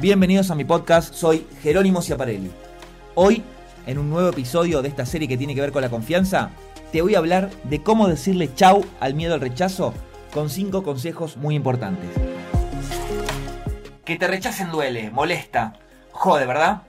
Bienvenidos a mi podcast, soy Jerónimo Ciaparelli. Hoy, en un nuevo episodio de esta serie que tiene que ver con la confianza, te voy a hablar de cómo decirle chau al miedo al rechazo con 5 consejos muy importantes. Que te rechacen duele, molesta, jode, ¿verdad?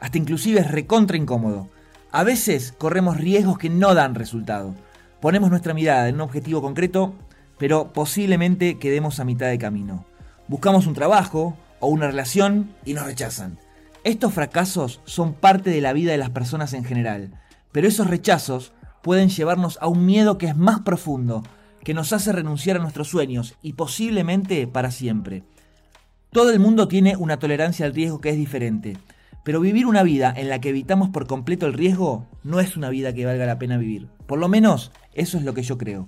Hasta inclusive es recontra incómodo. A veces corremos riesgos que no dan resultado. Ponemos nuestra mirada en un objetivo concreto, pero posiblemente quedemos a mitad de camino. Buscamos un trabajo, o una relación y nos rechazan. Estos fracasos son parte de la vida de las personas en general, pero esos rechazos pueden llevarnos a un miedo que es más profundo, que nos hace renunciar a nuestros sueños y posiblemente para siempre. Todo el mundo tiene una tolerancia al riesgo que es diferente, pero vivir una vida en la que evitamos por completo el riesgo no es una vida que valga la pena vivir. Por lo menos eso es lo que yo creo.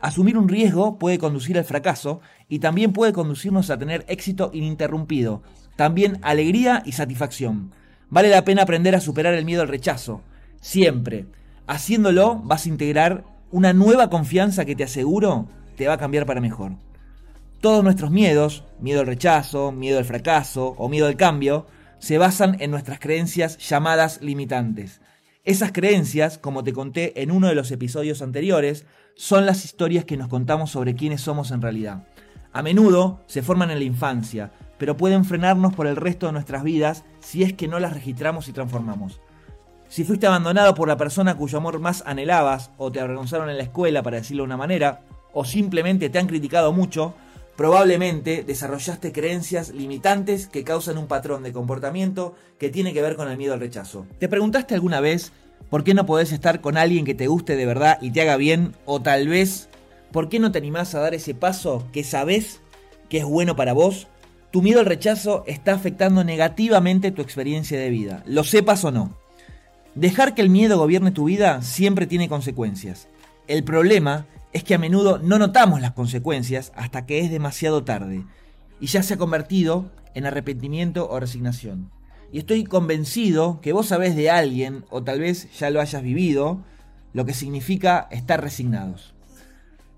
Asumir un riesgo puede conducir al fracaso y también puede conducirnos a tener éxito ininterrumpido, también alegría y satisfacción. Vale la pena aprender a superar el miedo al rechazo, siempre. Haciéndolo vas a integrar una nueva confianza que te aseguro te va a cambiar para mejor. Todos nuestros miedos, miedo al rechazo, miedo al fracaso o miedo al cambio, se basan en nuestras creencias llamadas limitantes. Esas creencias, como te conté en uno de los episodios anteriores, son las historias que nos contamos sobre quiénes somos en realidad. A menudo se forman en la infancia, pero pueden frenarnos por el resto de nuestras vidas si es que no las registramos y transformamos. Si fuiste abandonado por la persona cuyo amor más anhelabas, o te avergonzaron en la escuela, para decirlo de una manera, o simplemente te han criticado mucho, probablemente desarrollaste creencias limitantes que causan un patrón de comportamiento que tiene que ver con el miedo al rechazo. ¿Te preguntaste alguna vez por qué no podés estar con alguien que te guste de verdad y te haga bien? O tal vez, ¿por qué no te animás a dar ese paso que sabes que es bueno para vos? Tu miedo al rechazo está afectando negativamente tu experiencia de vida, lo sepas o no. Dejar que el miedo gobierne tu vida siempre tiene consecuencias. El problema es que a menudo no notamos las consecuencias hasta que es demasiado tarde y ya se ha convertido en arrepentimiento o resignación. Y estoy convencido que vos sabés de alguien, o tal vez ya lo hayas vivido, lo que significa estar resignados.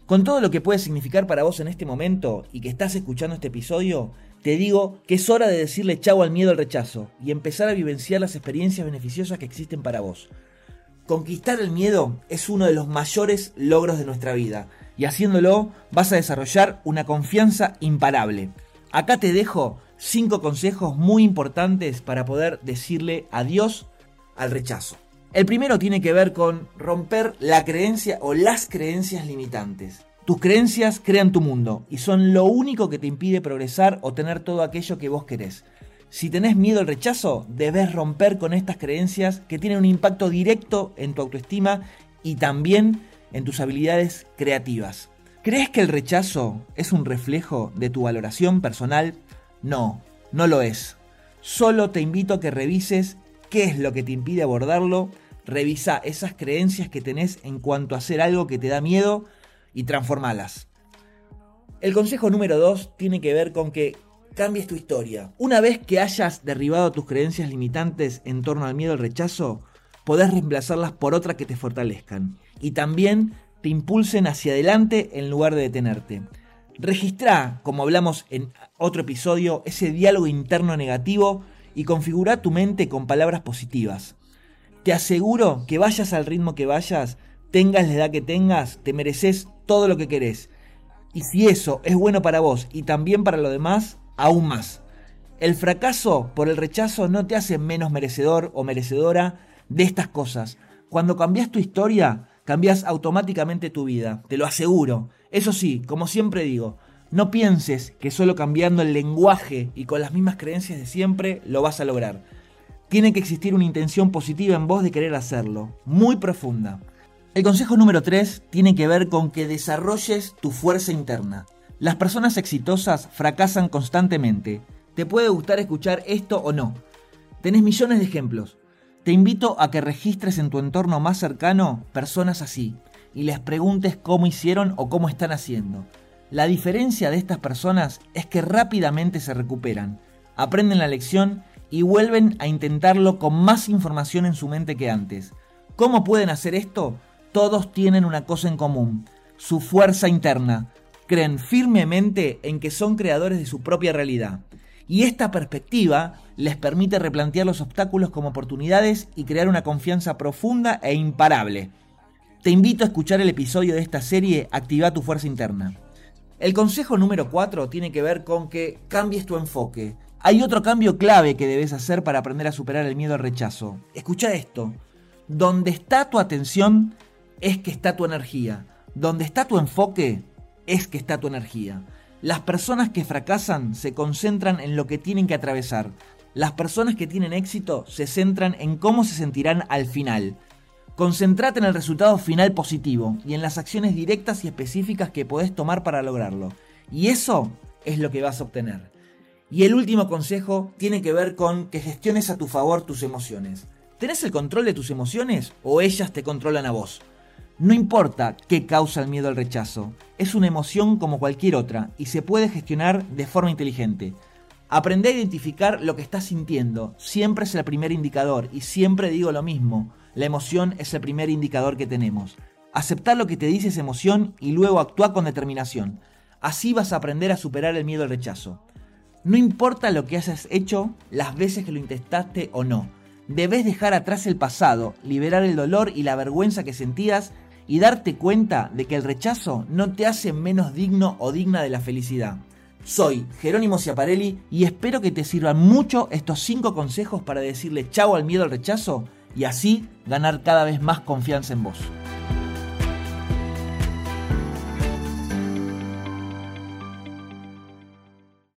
Con todo lo que puede significar para vos en este momento y que estás escuchando este episodio, te digo que es hora de decirle chau al miedo al rechazo y empezar a vivenciar las experiencias beneficiosas que existen para vos. Conquistar el miedo es uno de los mayores logros de nuestra vida y haciéndolo vas a desarrollar una confianza imparable. Acá te dejo 5 consejos muy importantes para poder decirle adiós al rechazo. El primero tiene que ver con romper la creencia o las creencias limitantes. Tus creencias crean tu mundo y son lo único que te impide progresar o tener todo aquello que vos querés. Si tenés miedo al rechazo, debes romper con estas creencias que tienen un impacto directo en tu autoestima y también en tus habilidades creativas. ¿Crees que el rechazo es un reflejo de tu valoración personal? No, no lo es. Solo te invito a que revises qué es lo que te impide abordarlo. Revisa esas creencias que tenés en cuanto a hacer algo que te da miedo y transformalas. El consejo número 2 tiene que ver con que cambies tu historia. Una vez que hayas derribado tus creencias limitantes en torno al miedo al rechazo, podés reemplazarlas por otras que te fortalezcan y también te impulsen hacia adelante en lugar de detenerte. Registra, como hablamos en otro episodio, ese diálogo interno negativo y configura tu mente con palabras positivas. Te aseguro que vayas al ritmo que vayas, tengas la edad que tengas, te mereces todo lo que querés. Y si eso es bueno para vos y también para los demás, aún más. El fracaso por el rechazo no te hace menos merecedor o merecedora de estas cosas. Cuando cambias tu historia, cambias automáticamente tu vida, te lo aseguro. Eso sí, como siempre digo, no pienses que solo cambiando el lenguaje y con las mismas creencias de siempre lo vas a lograr. Tiene que existir una intención positiva en vos de querer hacerlo, muy profunda. El consejo número 3 tiene que ver con que desarrolles tu fuerza interna. Las personas exitosas fracasan constantemente. Te puede gustar escuchar esto o no. Tenés millones de ejemplos. Te invito a que registres en tu entorno más cercano personas así y les preguntes cómo hicieron o cómo están haciendo. La diferencia de estas personas es que rápidamente se recuperan, aprenden la lección y vuelven a intentarlo con más información en su mente que antes. ¿Cómo pueden hacer esto? Todos tienen una cosa en común, su fuerza interna, creen firmemente en que son creadores de su propia realidad. Y esta perspectiva les permite replantear los obstáculos como oportunidades y crear una confianza profunda e imparable. Te invito a escuchar el episodio de esta serie Activa tu fuerza interna. El consejo número 4 tiene que ver con que cambies tu enfoque. Hay otro cambio clave que debes hacer para aprender a superar el miedo al rechazo. Escucha esto. Donde está tu atención es que está tu energía. Donde está tu enfoque es que está tu energía. Las personas que fracasan se concentran en lo que tienen que atravesar. Las personas que tienen éxito se centran en cómo se sentirán al final. Concentrate en el resultado final positivo y en las acciones directas y específicas que podés tomar para lograrlo. Y eso es lo que vas a obtener. Y el último consejo tiene que ver con que gestiones a tu favor tus emociones. ¿Tenés el control de tus emociones o ellas te controlan a vos? No importa qué causa el miedo al rechazo, es una emoción como cualquier otra y se puede gestionar de forma inteligente. Aprende a identificar lo que estás sintiendo, siempre es el primer indicador y siempre digo lo mismo, la emoción es el primer indicador que tenemos. Aceptar lo que te dice esa emoción y luego actúa con determinación. Así vas a aprender a superar el miedo al rechazo. No importa lo que hayas hecho, las veces que lo intentaste o no. Debes dejar atrás el pasado, liberar el dolor y la vergüenza que sentías y darte cuenta de que el rechazo no te hace menos digno o digna de la felicidad. Soy Jerónimo Ciaparelli y espero que te sirvan mucho estos 5 consejos para decirle chao al miedo al rechazo y así ganar cada vez más confianza en vos.